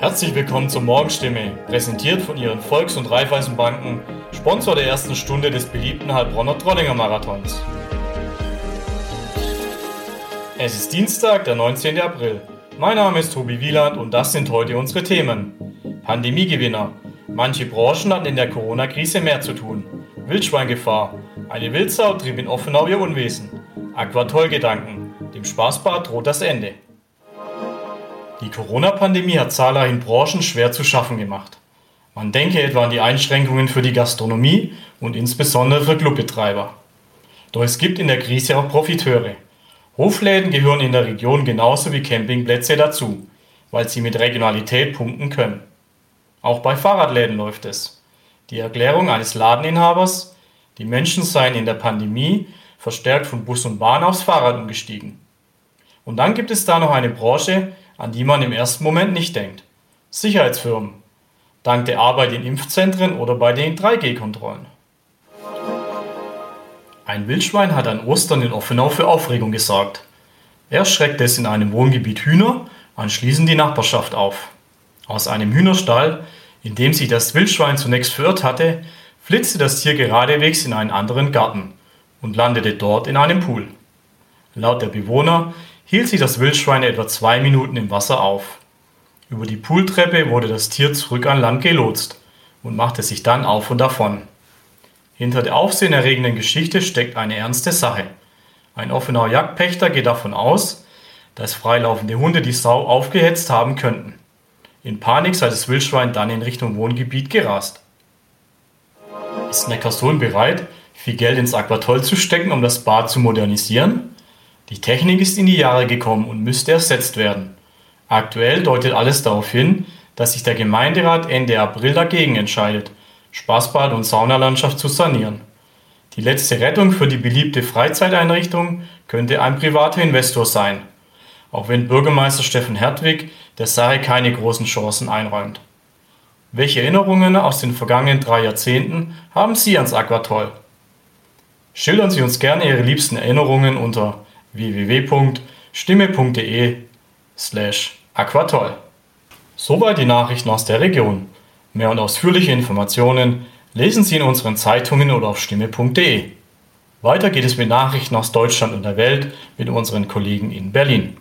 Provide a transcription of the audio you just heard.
Herzlich willkommen zur Morgenstimme, präsentiert von Ihren Volks- und Raiffeisenbanken, Sponsor der ersten Stunde des beliebten Heilbronner Trollinger Marathons. Es ist Dienstag, der 19. April. Mein Name ist Tobi Wieland und das sind heute unsere Themen. Pandemiegewinner. Manche Branchen hatten in der Corona-Krise mehr zu tun. Wildschweingefahr. Eine Wildsau trieb in Offenau ihr Unwesen. Aquatoll-Gedanken. Dem Spaßbad droht das Ende. Die Corona-Pandemie hat zahlreichen Branchen schwer zu schaffen gemacht. Man denke etwa an die Einschränkungen für die Gastronomie und insbesondere für Clubbetreiber. Doch es gibt in der Krise auch Profiteure. Hofläden gehören in der Region genauso wie Campingplätze dazu, weil sie mit Regionalität punkten können. Auch bei Fahrradläden läuft es. Die Erklärung eines Ladeninhabers, die Menschen seien in der Pandemie verstärkt von Bus und Bahn aufs Fahrrad umgestiegen. Und dann gibt es da noch eine Branche, an die man im ersten Moment nicht denkt. Sicherheitsfirmen. Dank der Arbeit in Impfzentren oder bei den 3G-Kontrollen. Ein Wildschwein hat an Ostern in Offenau für Aufregung gesorgt. Erst schreckte es in einem Wohngebiet Hühner, anschließend die Nachbarschaft auf. Aus einem Hühnerstall, in dem sich das Wildschwein zunächst verirrt hatte, flitzte das Tier geradewegs in einen anderen Garten und landete dort in einem Pool. Laut der Bewohner hielt sich das Wildschwein etwa zwei Minuten im Wasser auf. Über die Pooltreppe wurde das Tier zurück an Land gelotst und machte sich dann auf und davon. Hinter der aufsehenerregenden Geschichte steckt eine ernste Sache. Ein offener Jagdpächter geht davon aus, dass freilaufende Hunde die Sau aufgehetzt haben könnten. In Panik sei das Wildschwein dann in Richtung Wohngebiet gerast. Ist Neckarsulm bereit, viel Geld ins Aquatoll zu stecken, um das Bad zu modernisieren? Die Technik ist in die Jahre gekommen und müsste ersetzt werden. Aktuell deutet alles darauf hin, dass sich der Gemeinderat Ende April dagegen entscheidet, Spaßbad und Saunalandschaft zu sanieren. Die letzte Rettung für die beliebte Freizeiteinrichtung könnte ein privater Investor sein, auch wenn Bürgermeister Steffen Hertwig der Sache keine großen Chancen einräumt. Welche Erinnerungen aus den vergangenen drei Jahrzehnten haben Sie ans Aquatoll? Schildern Sie uns gerne Ihre liebsten Erinnerungen unter www.stimme.de slash aquatoll. Soweit die Nachrichten aus der Region. Mehr und ausführliche Informationen lesen Sie in unseren Zeitungen oder auf stimme.de. Weiter geht es mit Nachrichten aus Deutschland und der Welt mit unseren Kollegen in Berlin.